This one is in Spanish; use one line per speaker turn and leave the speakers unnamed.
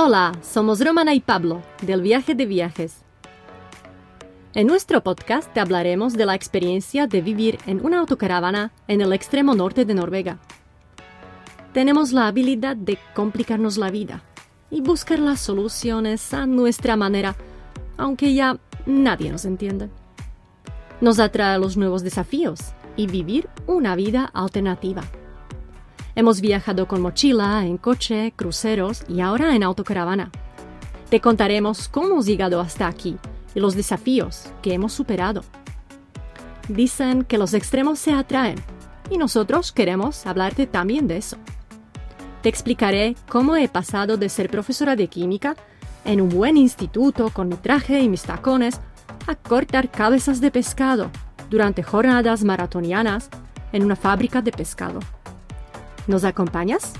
Hola, somos Romana y Pablo, del viaje de viajes. En nuestro podcast te hablaremos de la experiencia de vivir en una autocaravana en el extremo norte de Noruega. Tenemos la habilidad de complicarnos la vida y buscar las soluciones a nuestra manera, aunque ya nadie nos entiende. Nos atrae los nuevos desafíos y vivir una vida alternativa. Hemos viajado con mochila, en coche, cruceros y ahora en autocaravana. Te contaremos cómo hemos llegado hasta aquí y los desafíos que hemos superado. Dicen que los extremos se atraen y nosotros queremos hablarte también de eso. Te explicaré cómo he pasado de ser profesora de química en un buen instituto con mi traje y mis tacones a cortar cabezas de pescado durante jornadas maratonianas en una fábrica de pescado. ¿Nos acompañas?